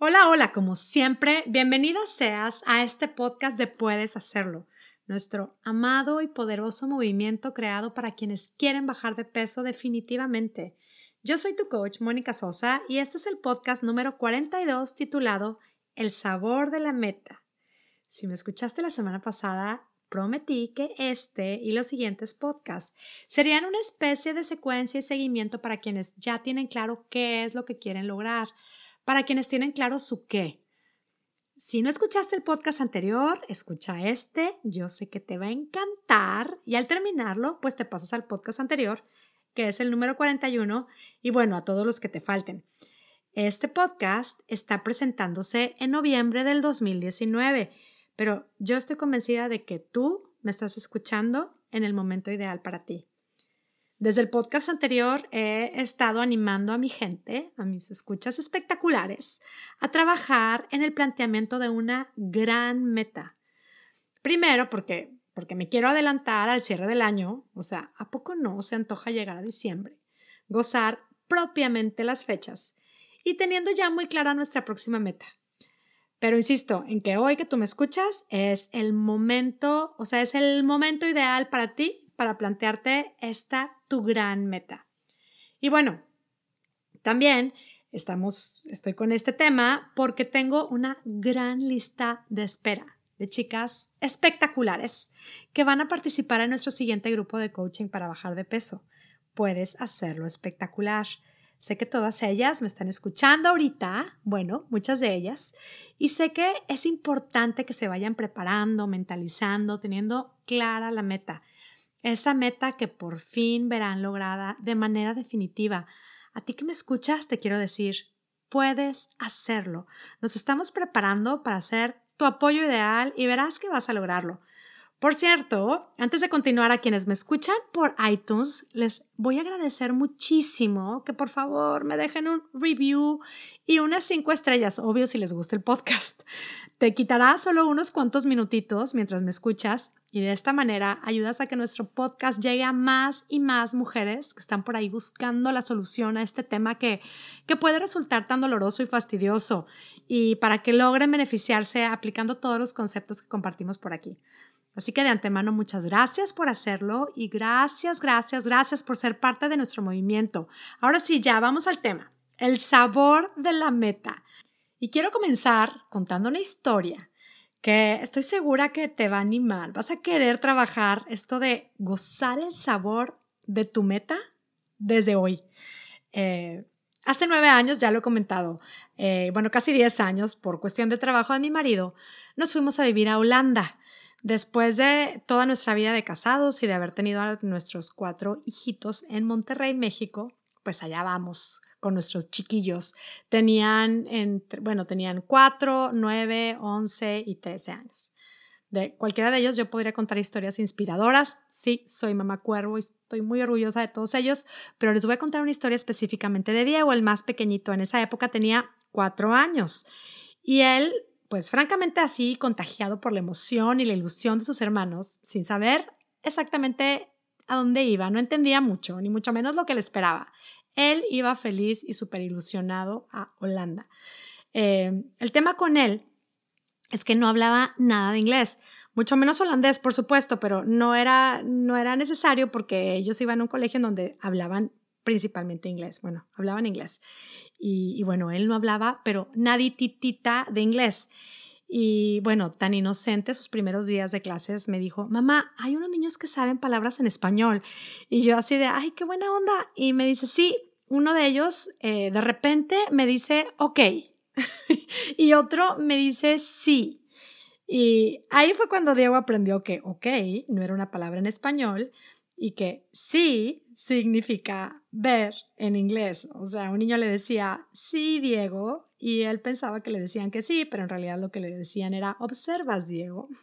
Hola, hola, como siempre, bienvenida seas a este podcast de Puedes Hacerlo, nuestro amado y poderoso movimiento creado para quienes quieren bajar de peso definitivamente. Yo soy tu coach, Mónica Sosa, y este es el podcast número 42 titulado El sabor de la meta. Si me escuchaste la semana pasada, prometí que este y los siguientes podcasts serían una especie de secuencia y seguimiento para quienes ya tienen claro qué es lo que quieren lograr para quienes tienen claro su qué. Si no escuchaste el podcast anterior, escucha este, yo sé que te va a encantar y al terminarlo, pues te pasas al podcast anterior, que es el número 41, y bueno, a todos los que te falten. Este podcast está presentándose en noviembre del 2019, pero yo estoy convencida de que tú me estás escuchando en el momento ideal para ti. Desde el podcast anterior he estado animando a mi gente, a mis escuchas espectaculares, a trabajar en el planteamiento de una gran meta. Primero porque, porque me quiero adelantar al cierre del año, o sea, ¿a poco no se antoja llegar a diciembre? Gozar propiamente las fechas y teniendo ya muy clara nuestra próxima meta. Pero insisto en que hoy que tú me escuchas es el momento, o sea, es el momento ideal para ti para plantearte esta tu gran meta. Y bueno, también estamos, estoy con este tema porque tengo una gran lista de espera de chicas espectaculares que van a participar en nuestro siguiente grupo de coaching para bajar de peso. Puedes hacerlo espectacular. Sé que todas ellas me están escuchando ahorita, bueno, muchas de ellas, y sé que es importante que se vayan preparando, mentalizando, teniendo clara la meta esa meta que por fin verán lograda de manera definitiva. A ti que me escuchas, te quiero decir, puedes hacerlo. Nos estamos preparando para ser tu apoyo ideal y verás que vas a lograrlo. Por cierto, antes de continuar a quienes me escuchan por iTunes, les voy a agradecer muchísimo que por favor me dejen un review y unas cinco estrellas, obvio si les gusta el podcast. Te quitará solo unos cuantos minutitos mientras me escuchas y de esta manera ayudas a que nuestro podcast llegue a más y más mujeres que están por ahí buscando la solución a este tema que, que puede resultar tan doloroso y fastidioso y para que logren beneficiarse aplicando todos los conceptos que compartimos por aquí. Así que de antemano muchas gracias por hacerlo y gracias, gracias, gracias por ser parte de nuestro movimiento. Ahora sí, ya vamos al tema, el sabor de la meta. Y quiero comenzar contando una historia estoy segura que te va a animar. Vas a querer trabajar esto de gozar el sabor de tu meta desde hoy. Eh, hace nueve años, ya lo he comentado, eh, bueno, casi diez años, por cuestión de trabajo de mi marido, nos fuimos a vivir a Holanda. Después de toda nuestra vida de casados y de haber tenido a nuestros cuatro hijitos en Monterrey, México, pues allá vamos con nuestros chiquillos. Tenían, entre, bueno, tenían cuatro, nueve, once y trece años. De cualquiera de ellos yo podría contar historias inspiradoras. Sí, soy mamá cuervo y estoy muy orgullosa de todos ellos, pero les voy a contar una historia específicamente de Diego, el más pequeñito. En esa época tenía cuatro años y él pues francamente así, contagiado por la emoción y la ilusión de sus hermanos, sin saber exactamente a dónde iba, no entendía mucho, ni mucho menos lo que le esperaba. Él iba feliz y súper ilusionado a Holanda. Eh, el tema con él es que no hablaba nada de inglés, mucho menos holandés, por supuesto, pero no era, no era necesario porque ellos iban a un colegio en donde hablaban principalmente inglés. Bueno, hablaban inglés. Y, bueno, él no hablaba, pero nadititita de inglés. Y bueno, tan inocente, sus primeros días de clases me dijo, mamá, hay unos niños que saben palabras en español. Y yo así de, ay, qué buena onda. Y me dice, sí, uno de ellos eh, de repente me dice, ok. y otro me dice, sí. Y ahí fue cuando Diego aprendió que ok no era una palabra en español, y que sí significa ver en inglés. O sea, un niño le decía, sí, Diego, y él pensaba que le decían que sí, pero en realidad lo que le decían era, observas, Diego.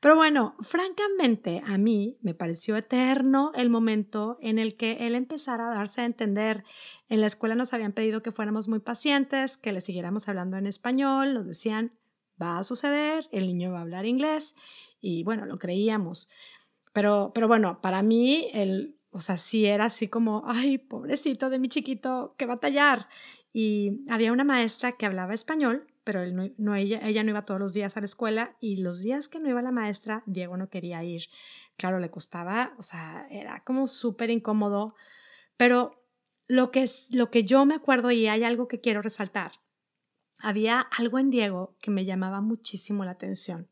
Pero bueno, francamente a mí me pareció eterno el momento en el que él empezara a darse a entender. En la escuela nos habían pedido que fuéramos muy pacientes, que le siguiéramos hablando en español, nos decían, va a suceder, el niño va a hablar inglés, y bueno, lo creíamos. Pero, pero bueno, para mí, el, o sea, sí era así como, ay, pobrecito de mi chiquito, que batallar. Y había una maestra que hablaba español, pero ella, ella no iba todos los días a la escuela y los días que no iba la maestra, Diego no quería ir. Claro, le costaba, o sea, era como súper incómodo, pero lo que, es, lo que yo me acuerdo y hay algo que quiero resaltar, había algo en Diego que me llamaba muchísimo la atención.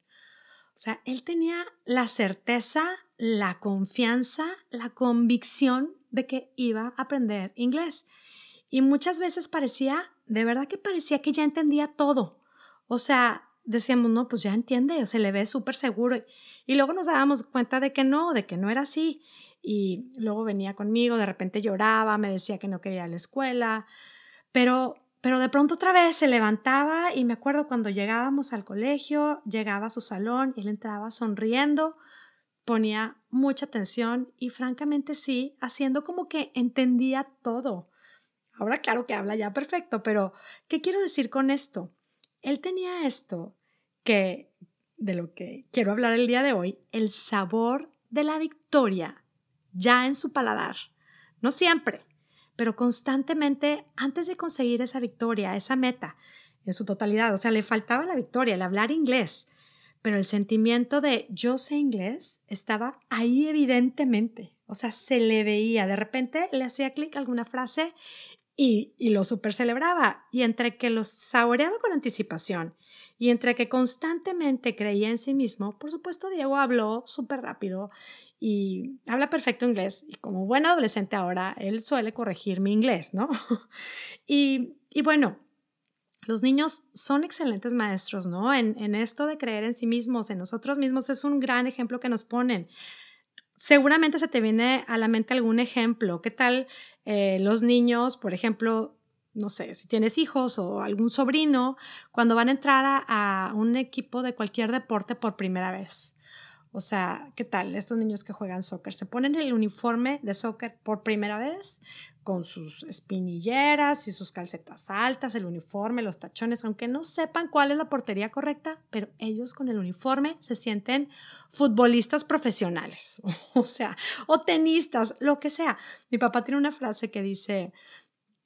O sea, él tenía la certeza, la confianza, la convicción de que iba a aprender inglés. Y muchas veces parecía, de verdad que parecía que ya entendía todo. O sea, decíamos, no, pues ya entiende, se le ve súper seguro. Y luego nos dábamos cuenta de que no, de que no era así. Y luego venía conmigo, de repente lloraba, me decía que no quería a la escuela. Pero, pero de pronto otra vez se levantaba y me acuerdo cuando llegábamos al colegio, llegaba a su salón él entraba sonriendo, ponía mucha atención y francamente sí, haciendo como que entendía todo. Ahora claro que habla ya perfecto, pero ¿qué quiero decir con esto? Él tenía esto que, de lo que quiero hablar el día de hoy, el sabor de la victoria ya en su paladar. No siempre, pero constantemente antes de conseguir esa victoria, esa meta, en su totalidad. O sea, le faltaba la victoria, el hablar inglés, pero el sentimiento de yo sé inglés estaba ahí evidentemente. O sea, se le veía. De repente le hacía clic alguna frase y, lo super celebraba. Y entre que lo saboreaba con anticipación y entre que constantemente creía en sí mismo, por supuesto Diego habló súper rápido y habla perfecto inglés. Y como buen adolescente ahora, él suele corregir mi inglés, ¿no? y, y bueno, los niños son excelentes maestros, ¿no? En, en, esto de creer en sí mismos, en nosotros mismos, es un gran ejemplo que nos ponen. Seguramente se te viene a la mente algún ejemplo. ¿Qué tal eh, los niños, por ejemplo, no sé, si tienes hijos o algún sobrino, cuando van a entrar a, un equipo de cualquier deporte por primera vez. O sea, ¿qué tal? Estos niños que juegan soccer, se ponen el uniforme de soccer por primera vez con sus espinilleras y sus calcetas altas, el uniforme, los tachones, aunque no sepan cuál es la portería correcta, pero ellos con el uniforme se sienten futbolistas profesionales, o sea, o tenistas, lo que sea. Mi papá tiene una frase que dice,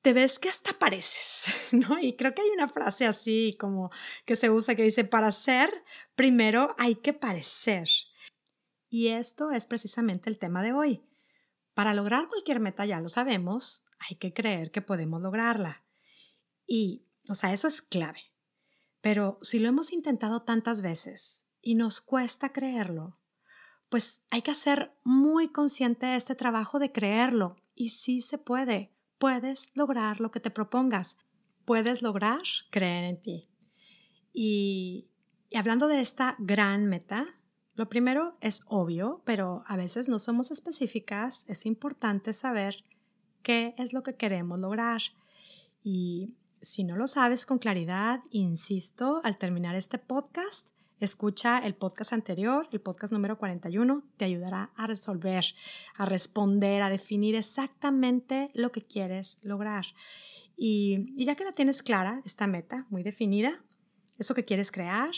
te ves que hasta pareces, ¿no? Y creo que hay una frase así como que se usa que dice, para ser, primero hay que parecer. Y esto es precisamente el tema de hoy. Para lograr cualquier meta, ya lo sabemos, hay que creer que podemos lograrla. Y, o sea, eso es clave. Pero si lo hemos intentado tantas veces y nos cuesta creerlo, pues hay que ser muy consciente de este trabajo de creerlo. Y sí se puede. Puedes lograr lo que te propongas. Puedes lograr creer en ti. Y, y hablando de esta gran meta, lo primero es obvio, pero a veces no somos específicas. Es importante saber qué es lo que queremos lograr. Y si no lo sabes con claridad, insisto, al terminar este podcast, escucha el podcast anterior, el podcast número 41, te ayudará a resolver, a responder, a definir exactamente lo que quieres lograr. Y, ya que la tienes clara, esta meta muy definida, eso que quieres crear,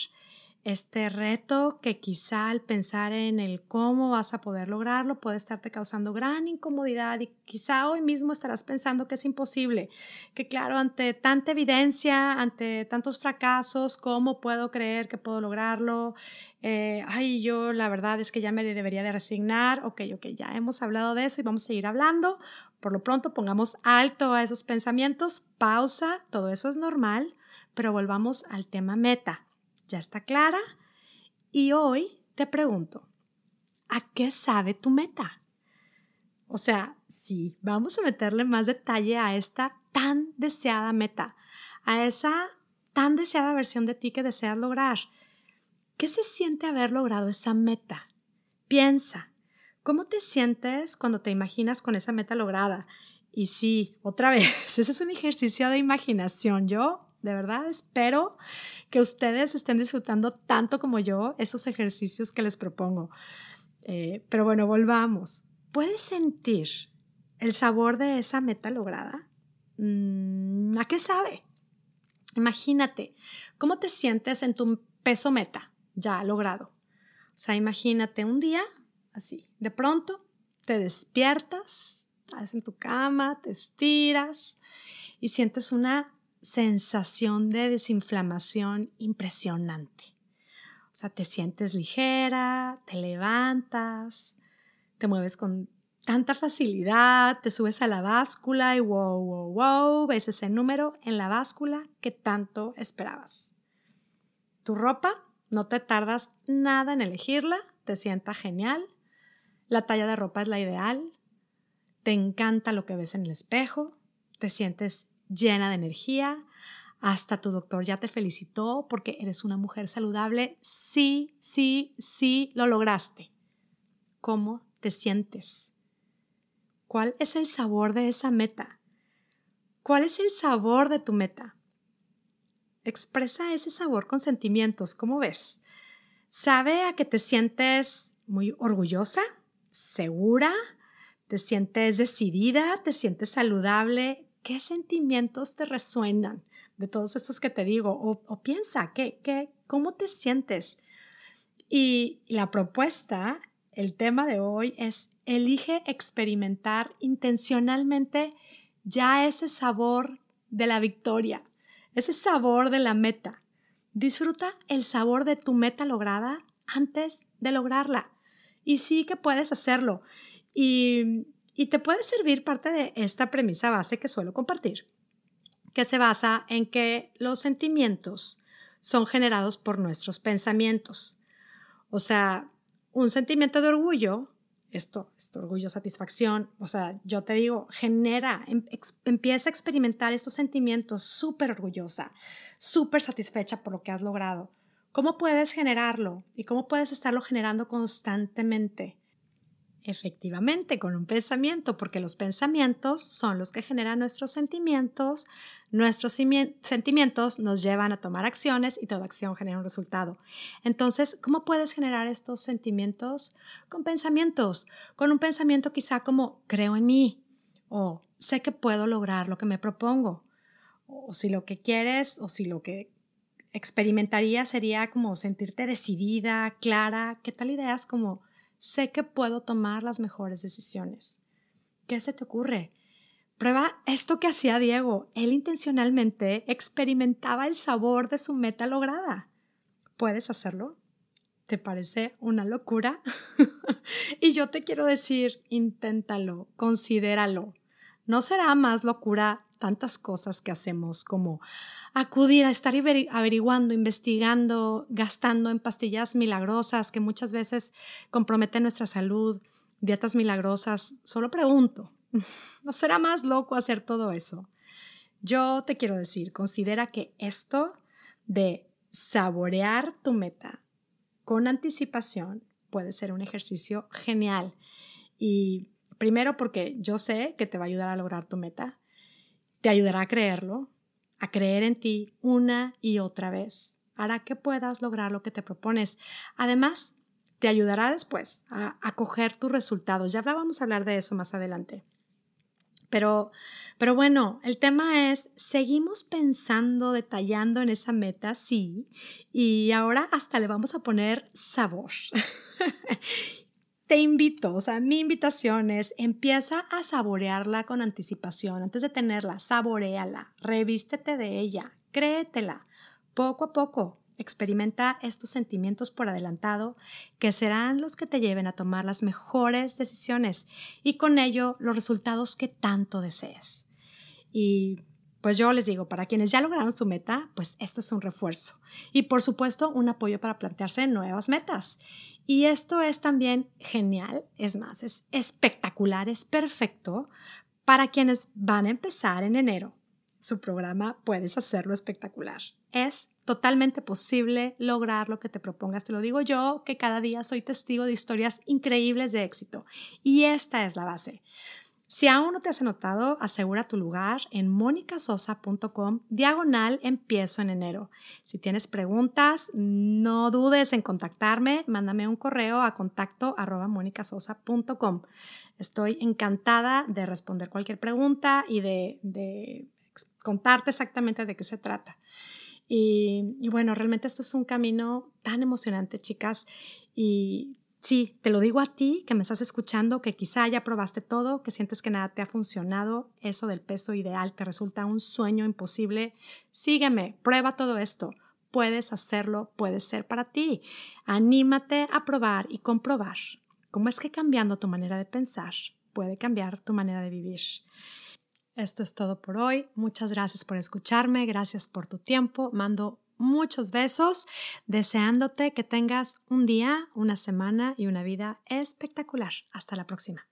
este reto que quizá al pensar en el cómo vas a poder lograrlo puede estarte causando gran incomodidad y quizá hoy mismo estarás pensando que es imposible, que claro, ante tanta evidencia, ante tantos fracasos, ¿cómo puedo creer que puedo lograrlo? Eh, ay, yo la verdad es que ya me debería de resignar, ok, ok, ya hemos hablado de eso y vamos a seguir hablando. Por lo pronto pongamos alto a esos pensamientos, pausa, todo eso es normal, pero volvamos al tema meta ¿Ya está clara? Y hoy te pregunto, ¿a qué sabe tu meta? O sea, sí, vamos a meterle más detalle a esta tan deseada meta, a esa tan deseada versión de ti que deseas lograr. ¿Qué se siente haber logrado esa meta? Piensa, ¿cómo te sientes cuando te imaginas con esa meta lograda? Y sí, otra vez, ese es un ejercicio de imaginación. Yo de verdad espero que ustedes estén disfrutando tanto como yo esos ejercicios que les propongo. Eh, pero bueno, volvamos. ¿Puedes sentir el sabor de esa meta lograda? Mm, ¿A qué sabe? Imagínate, ¿cómo te sientes en tu peso meta ya logrado? O sea, imagínate un día así, de pronto te despiertas, estás en tu cama, te estiras y sientes una sensación de desinflamación impresionante. O sea, te sientes ligera, te levantas, te mueves con tanta facilidad, te subes a la báscula y wow, wow, wow, ves ese número en la báscula que tanto esperabas. Tu ropa, no te tardas nada en elegirla, te sienta genial, la talla de ropa es la ideal, te encanta lo que ves en el espejo, te sientes llena de energía, hasta tu doctor ya te felicitó porque eres una mujer saludable. Sí, sí, sí, lo lograste. ¿Cómo te sientes? ¿Cuál es el sabor de esa meta? ¿Cuál es el sabor de tu meta? Expresa ese sabor con sentimientos, ¿cómo ves? ¿Sabe a que te sientes muy orgullosa, segura, te sientes decidida, te sientes saludable? ¿Qué sentimientos te resuenan de todos estos que te digo? O, piensa, ¿qué, qué, ¿cómo te sientes? Y la propuesta, el tema de hoy es elige experimentar intencionalmente ya ese sabor de la victoria, ese sabor de la meta. Disfruta el sabor de tu meta lograda antes de lograrla. Y sí que puedes hacerlo. Y, y te puede servir parte de esta premisa base que suelo compartir, que se basa en que los sentimientos son generados por nuestros pensamientos. O sea, un sentimiento de orgullo, esto, esto orgullo, satisfacción, o sea, yo te digo, genera, em, empieza a experimentar estos sentimientos súper orgullosa, súper satisfecha por lo que has logrado. ¿Cómo puedes generarlo? ¿Y cómo puedes estarlo generando constantemente? Efectivamente, con un pensamiento, porque los pensamientos son los que generan nuestros sentimientos, nuestros sentimientos nos llevan a tomar acciones y toda acción genera un resultado. Entonces, ¿cómo puedes generar estos sentimientos? Con pensamientos, con un pensamiento quizá como creo en mí o sé que puedo lograr lo que me propongo, o si lo que quieres o si lo que experimentaría sería como sentirte decidida, clara, ¿qué tal ideas como sé que puedo tomar las mejores decisiones? ¿Qué se te ocurre? Prueba esto que hacía Diego. Él intencionalmente experimentaba el sabor de su meta lograda. ¿Puedes hacerlo? ¿Te parece una locura? y yo te quiero decir, inténtalo, considéralo. No será más locura tantas cosas que hacemos como acudir a estar averiguando, investigando, gastando en pastillas milagrosas que muchas veces comprometen nuestra salud, dietas milagrosas. Solo pregunto, ¿no será más loco hacer todo eso? Yo te quiero decir, considera que esto de saborear tu meta con anticipación puede ser un ejercicio genial. Y primero porque yo sé que te va a ayudar a lograr tu meta, te ayudará a creerlo, a creer en ti una y otra vez. Hará que puedas lograr lo que te propones. Además, te ayudará después a, a coger tus resultados. Ya vamos a hablar de eso más adelante. Pero, pero bueno, el tema es, seguimos pensando, detallando en esa meta, sí, y ahora hasta le vamos a poner sabor. te invito, o sea, mi invitación es empieza a saborearla con anticipación, antes de tenerla, saboreala, revístete de ella, créetela, poco a poco. Experimenta estos sentimientos por adelantado que serán los que te lleven a tomar las mejores decisiones y con ello los resultados que tanto desees. Y pues yo les digo, para quienes ya lograron su meta, pues esto es un refuerzo y por supuesto un apoyo para plantearse nuevas metas. Y esto es también genial, es más, es espectacular, es perfecto para quienes van a empezar en enero. Su programa Puedes hacerlo espectacular. Es totalmente posible lograr lo que te propongas. Te lo digo yo, que cada día soy testigo de historias increíbles de éxito. Y esta es la base. Si aún no te has anotado, asegura tu lugar en monicasosa.com diagonal empiezo en enero. Si tienes preguntas, no dudes en contactarme, mándame un correo a contacto arroba monicasosa.com. Estoy encantada de responder cualquier pregunta y de, contarte exactamente de qué se trata. Y, y bueno, realmente esto es un camino tan emocionante, chicas, y Sí, te lo digo a ti que me estás escuchando, que quizá ya probaste todo, que sientes que nada te ha funcionado, eso del peso ideal te resulta un sueño imposible. Sígueme, prueba todo esto. Puedes hacerlo, puede ser para ti. Anímate a probar y comprobar cómo es que cambiando tu manera de pensar puede cambiar tu manera de vivir. Esto es todo por hoy. Muchas gracias por escucharme, gracias por tu tiempo. Mando muchos besos, deseándote que tengas un día, una semana y una vida espectacular. Hasta la próxima.